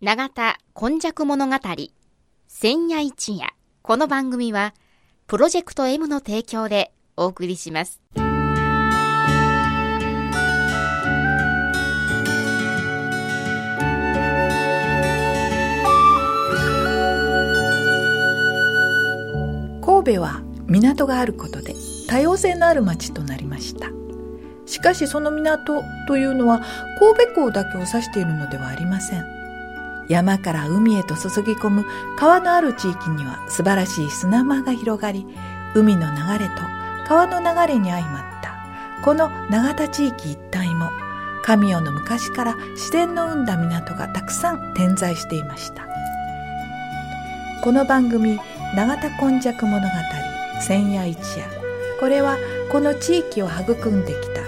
永田今昔物語千夜一夜。この番組はプロジェクト M の提供でお送りします。神戸は港があることで多様性のある町となりました。しかしその港というのは神戸港だけを指しているのではありません。山から海へと注ぎ込む川のある地域には素晴らしい砂間が広がり海の流れと川の流れに相まった。この永田地域一帯も神代の昔から自然の生んだ港がたくさん点在していました。この番組「永田今昔物語千夜一夜」これはこの地域を育んできた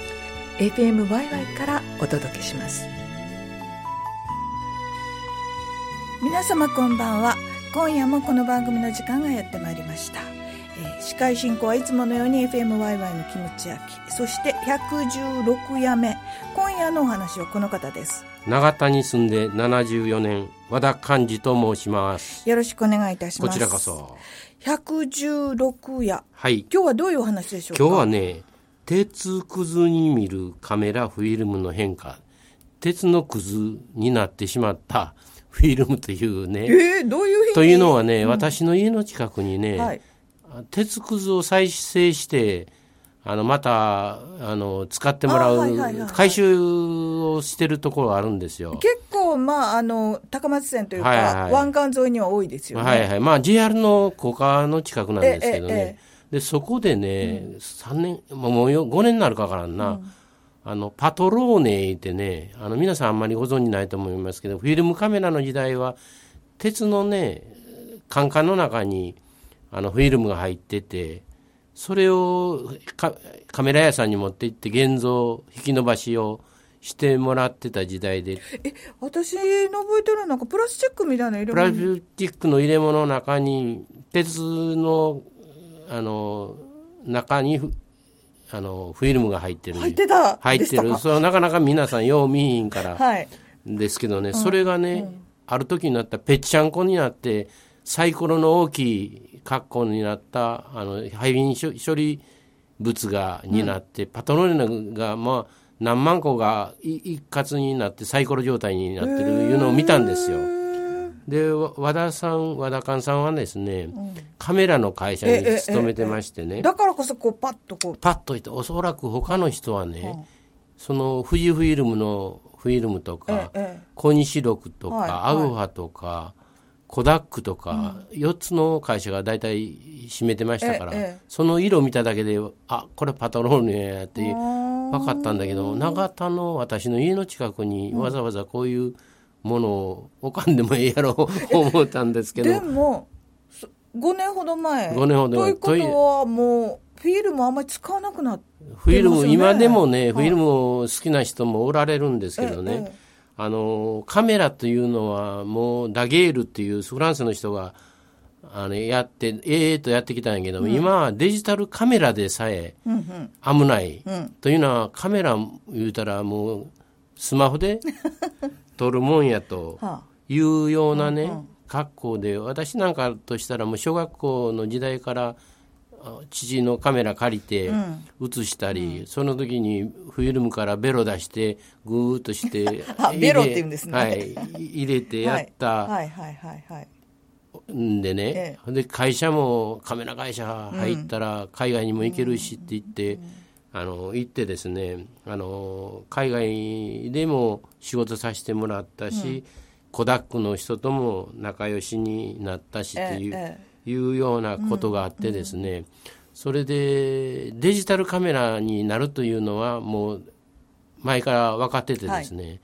FMYY からお届けします。皆様こんばんは。今夜もこの番組の時間がやってまいりました、えー、司会進行はいつものように FMYY のキムチ焼き。そして116夜目。今夜のお話はこの方です。長田に住んで74年和田寛治と申します。よろしくお願いいたします。こちらこそ。116夜。はい。今日はどういうお話でしょうか？今日はね鉄くずに見るカメラフィルムの変化鉄のくずになってしまった フィルムというね。えー、どういうというのはね、うん、私の家の近くにね、はい、鉄くずを再生して、あの、また、あの、使ってもらう、回収をしてるところがあるんですよ。結構、まあ、あの、高松線というか、はいはい、湾岸沿いには多いですよね。はいはい。まあ、JR の高架の近くなんですけどね。えええ、で、そこでね、うん、3年、もう5年になるかからんな。うんあの、パトローネってね、あの、皆さんあんまりご存じないと思いますけど、フィルムカメラの時代は、鉄のね、カンカンの中に、あの、フィルムが入ってて、それをカメラ屋さんに持って行って現像、引き伸ばしをしてもらってた時代で。え、私の覚えてるなんかプラスチックみたいな入れ物プラスチックの入れ物の中に、鉄の、あの、中にあのフィルムが入ってる。入ってた。入ってる。それはなかなか皆さんよう見ひんから、はい、ですけどね、それがね、うん、ある時になったぺっちゃんこになってサイコロの大きい格好になったあの廃品処理物がになって、うん、パトローネがまあ何万個が一括になってサイコロ状態になってるいうのを見たんですよ。で和田さん和田勘さんはですね、うん、カメラの会社に勤めてましてね。だからこそこうパッとこう。パッといておそらく他の人はね、うん、その富士フィルムのフィルムとか、小西録とか、はい、アウファとか、コダックとか、うん、4つの会社が大体占めてましたから、その色を見ただけであこれパトロールやって分かったんだけど永田の私の家の近くにわざわざこういう、ものを置かんでもええやろう 思ったんですけど。でも5年ほど前。5年ほど前。ということはもうフィルムあんまり使わなくなって、ね、フィルム今でもね、フィルム好きな人もおられるんですけどね、ええ、あのカメラというのはもうダゲールっていうフランスの人があのやってええー、とやってきたんやけど、うん、今はデジタルカメラでさえ危ない、うんうん、というのはカメラ言うたらもうスマホで取るもんやと いうようなね、格好で私なんかとしたらもう小学校の時代から父のカメラ借りて写したり、うん、その時にフィルムからベロ出してグーッとして ベロって言うんですね、はい、入れてやったんでね、ええ、で会社もカメラ会社入ったら海外にも行けるしって言って、うんあの行ってですねあの海外でも仕事させてもらったし、うん、コダックの人とも仲良しになったしっていう,、ええいうようなことがあってですね、うん。うん、それでデジタルカメラになるというのはもう前から分かっててですね、はい、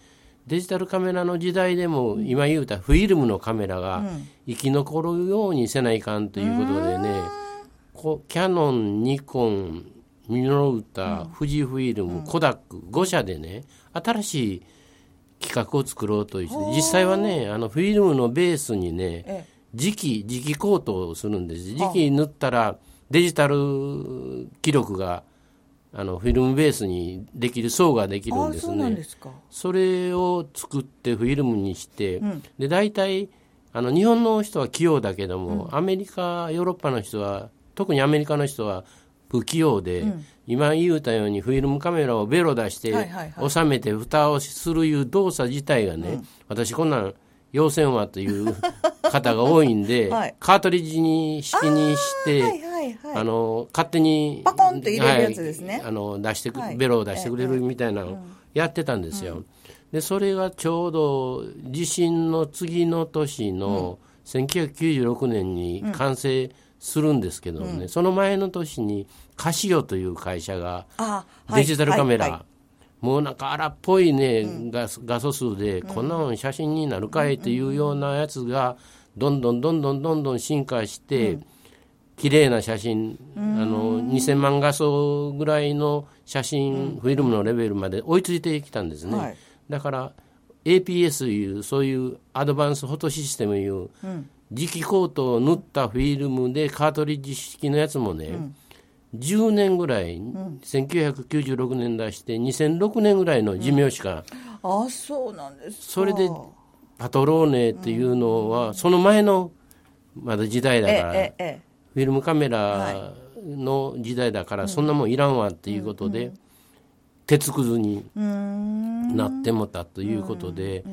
デジタルカメラの時代でも、今言うたフィルムのカメラが生き残るようにせないかんということでね、こキャノン、ニコン、ミノルタ、富士フィルム、コダック5社でね新しい企画を作ろうとして実際はねあのフィルムのベースにね磁気磁気コートをするんです磁気塗ったらデジタル記録があのフィルムベースにできる層ができるんですね。それを作ってフィルムにして、うん、で大体あの日本の人は器用だけども、うん、アメリカヨーロッパの人は特にアメリカの人は不器用で、うん、今言うたようにフィルムカメラをベロ出して収めて蓋をするいう動作自体がね、うん、私こんなん陽線はという方が多いんで、はい、カートリッジに式にして、はいはいはい、あの勝手にパコンって入れるやつですね、はい、あの出してベロを出してくれるみたいなのをやってたんですよ。でそれがちょうど地震の次の年の1996年に完成するんですけどね、うん、その前の年にカシオという会社がデジタルカメラ、はいはい、もうなんか荒っぽいね、うん、画画素数で、こんなの写真になるかいっていうようなやつがどんどんどんどんどんどん進化して、うん、綺麗な写真、あの2000万画素ぐらいの写真、フィルムのレベルまで追いついてきたんですね。はい、だから APS いうそういうアドバンスフォトシステムいう、磁気コートを塗ったフィルムでカートリッジ式のやつもね、うん、10年ぐらい、うん、1996年出して2006年ぐらいの寿命しか、うん、あそうなんですそれでパトローネっていうのは、その前のまだ時代だから、フィルムカメラの時代だから、そんなもんいらんわっていうことで、鉄くずになってもたということで、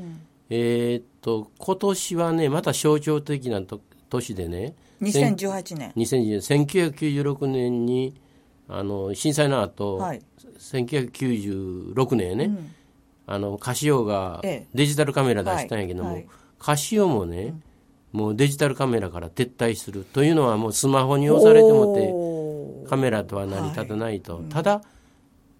えー、っと今年はねまた象徴的な年でね2018年。2010 1996年。にあの震災の後、はい、1996年ね、うん、あのカシオがデジタルカメラ出したんやけども、はい。はい、カシオもね、うん、もうデジタルカメラから撤退するというのはもうスマホに押されてもってカメラとは成り立たないと、ただ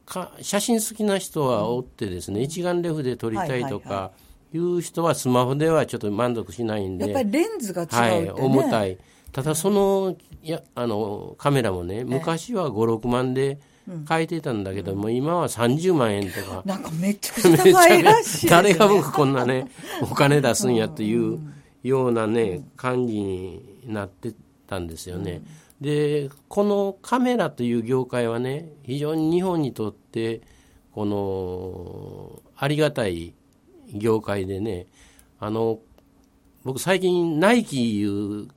か写真好きな人はおってですね、一眼レフで撮りたいとか、いう人はスマホではちょっと満足しないんで。やっぱりレンズが違う、ね、はい、重たい。ただそのやあのカメラもね昔は56万で買えてたんだけども、うん、今は30万円とか。なんかめちゃくちゃ高いらしい、ね、誰が僕こんなねお金出すんやっていう ようなね感じになってたんですよね、うん、でこのカメラという業界はね非常に日本にとってこのありがたい業界でねあの僕最近ナイキいう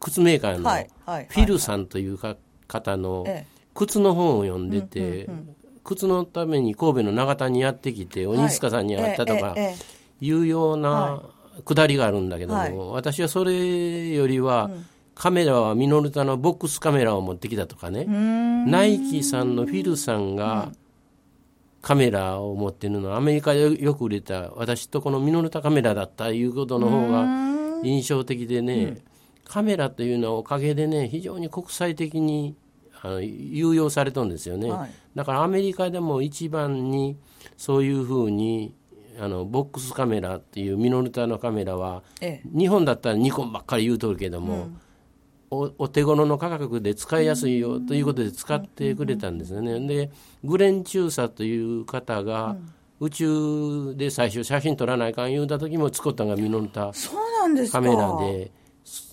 靴メーカーのフィルさんというか方の靴の本を読んでて、靴のために神戸の長田にやってきて鬼塚さんに会ったとかいうようなくだりがあるんだけども、私はそれよりは、カメラはミノルタのボックスカメラを持ってきたとかね。ナイキさんのフィルさんが、カメラを持ってるのはアメリカでよく売れた私とこのミノルタカメラだったいうことの方が印象的でね、うん、カメラというのはおかげでね非常に国際的にあの有用されたんですよね、はい、だからアメリカでも一番にそういうふうにあのボックスカメラっていうミノルタのカメラは、ええ、日本だったらニコンばっかり言うとるけども、うんお手頃の価格で使いやすいよということで使ってくれたんですよね。でグレン中佐という方が、宇宙で最初写真撮らないかん言うた時も作ったのがミノルタカメラで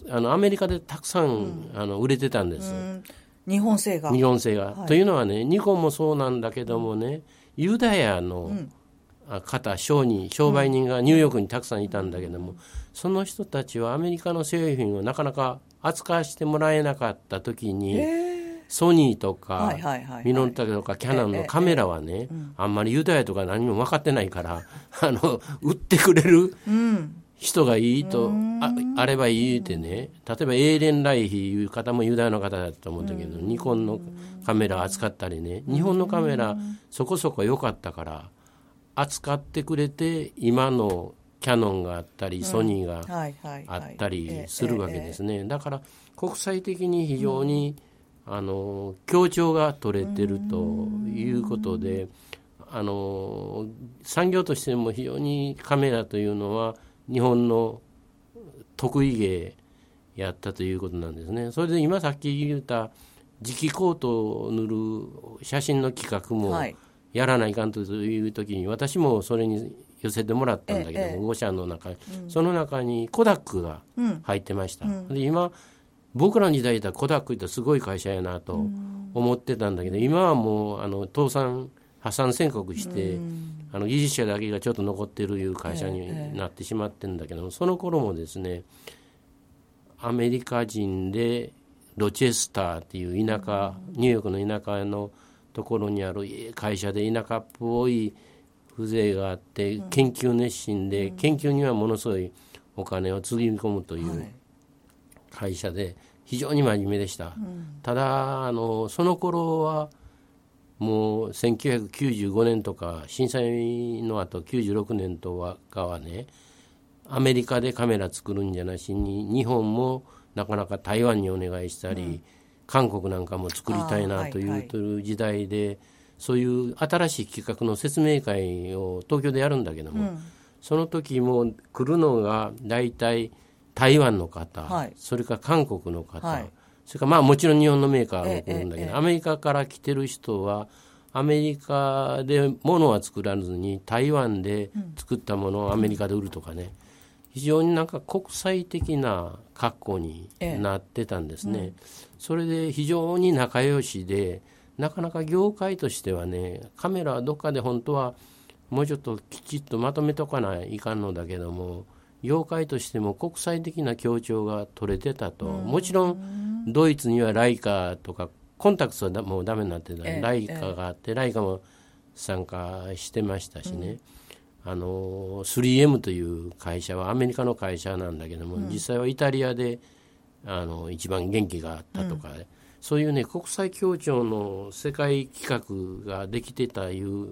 あのアメリカでたくさん、うん、あの売れてたんです。日本製が。日本製が、はい、というのはねニコンもそうなんだけどもねユダヤの方商人商売人がニューヨークにたくさんいたんだけども、その人たちはアメリカの製品をなかなか扱わせてもらえなかった時に、ソニーとか、ミノルタとかキャノンのカメラはね、あんまりユダヤとか何も分かってないから あの売ってくれる人がいいと、ああればいいってね。例えばエーレン・ライヒいう方もユダヤの方だと思うんだけど、ニコンのカメラ扱ったりね日本のカメラそこそこ良かったから扱ってくれて今のキャノンがあったりソニーがあったりするわけですね。だから国際的に非常に、あの協調が取れてるということであの産業としても非常にカメラというのは日本の得意芸やったということなんですね。それで今さっき言った磁気コートを塗る写真の企画もやらないかんという時に私もそれに寄せてもらったんだけども、ええ、5社の中、うん、その中にコダックが入ってました。うん、で今僕らの時代だコダックってすごい会社やなと思ってたんだけど、今はもうあの倒産破産宣告して、あの技術者だけがちょっと残ってるいう会社になってしまってるんだけども、その頃もですねアメリカ人でロチェスターっていう田舎ニューヨークの田舎のところにある会社で田舎っぽい風情があって研究熱心で、研究にはものすごいお金をつぎ込むという会社で非常に真面目でした、ただあのその頃はもう1995年とか震災の後96年とかはねアメリカでカメラ作るんじゃなしに日本もなかなか台湾にお願いしたり、うん、韓国なんかも作りたいなという時代で、そういう新しい企画の説明会を東京でやるんだけども、うん、その時も来るのが大体台湾の方、はい、それから韓国の方、はい。それからまあもちろん日本のメーカーも来るんだけど、アメリカから来てる人はアメリカで物は作らずに台湾で作ったものをアメリカで売るとかね、非常になんか国際的な格好になってたんですね、ええうん、それで非常に仲良しでなかなか業界としてはねカメラはどっかで本当はもうちょっときちっとまとめとかないかんのだけども業界としても国際的な協調が取れてたと、もちろんドイツにはライカとかコンタクトはもうダメになってた、ええ、ライカがあって、ライカも参加してましたしね、うん、あの 3M という会社はアメリカの会社なんだけども、うん、実際はイタリアであの一番元気があったとか、うん、そういうね国際協調の世界企画ができてたいう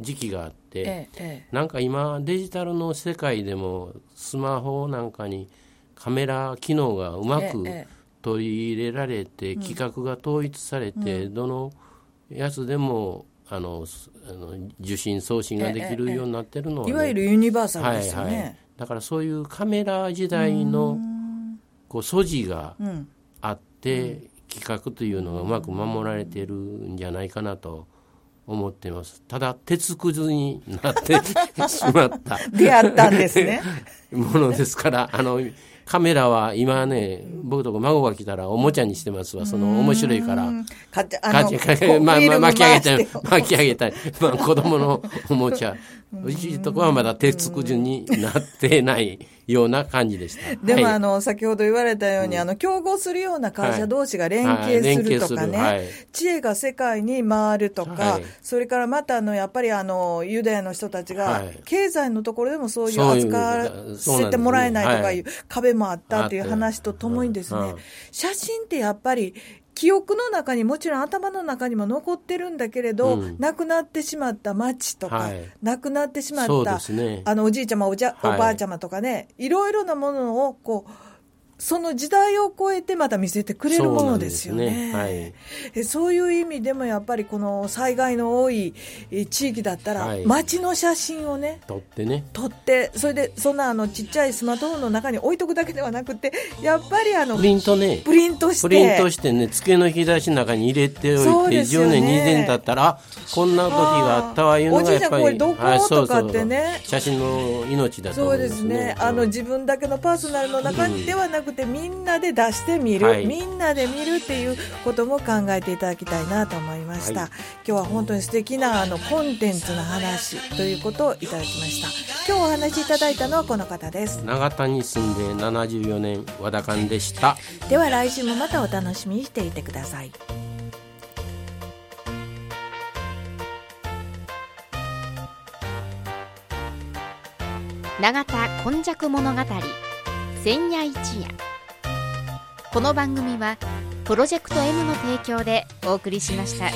時期があって、ええ、なんか今デジタルの世界でもスマホなんかにカメラ機能がうまく取り入れられて、企画が統一されて、どのやつでもあのあの受信送信ができるようになってるのは、ね、いわゆるユニバーサルですよね、はいはい、だからそういうカメラ時代のこう素地があって、企画というのがうまく守られてるんじゃないかなと思っていますただ鉄くずになって しまった出会ったんですね ものですからあのカメラは今ね、僕とか孫が来たらおもちゃにしてますわ。その面白いから。かあのまあ、まあ、巻き上げたい。巻き上げたい。まあ、子供のおもちゃ。うちとこはまだ鉄くじになってないような感じでした。でも、はい、あの、先ほど言われたように、うん、あの、競合するような会社同士が連携するとかね、はいはい、知恵が世界に回るとか、それからまた、あの、やっぱりあの、ユダヤの人たちが、経済のところでもそういう扱わせてもらえないとかいう壁もあったという話とともにですね、写真ってやっぱり、記憶の中にもちろん頭の中にも残ってるんだけれど、うん、亡くなってしまった町とか、はい、亡くなってしまった、ね、あのおじいちゃまおじゃ、はい、おばあちゃまとかねいろいろなものをこうその時代を超えてまた見せてくれるものですよね。そうはい、そういう意味でもやっぱりこの災害の多い地域だったら、街の写真をね撮ってね。撮ってそれでそんなあのちっちゃいスマートフォンの中に置いとくだけではなくてやっぱりあのプリントね。プリントして。プリントしてね机の引き出しの中に入れておいて、ね、10年2年経ったらこんな時があったわいうのがやっぱりおじいちゃんこれどことかってね。写真の命だと思うんですね。そうですね、あの自分だけのパーソナルの中ではなくて、みんなで出してみる、はい、みんなで見るっていうことも考えていただきたいなと思いました、はい、今日は本当に素敵なあのコンテンツの話ということをいただきました。今日お話しいただいたのはこの方です。長田に住んで74年和田勘でした。では来週もまたお楽しみにしていてください。永田今昔物語千夜一夜この番組はプロジェクト M の提供でお送りしました。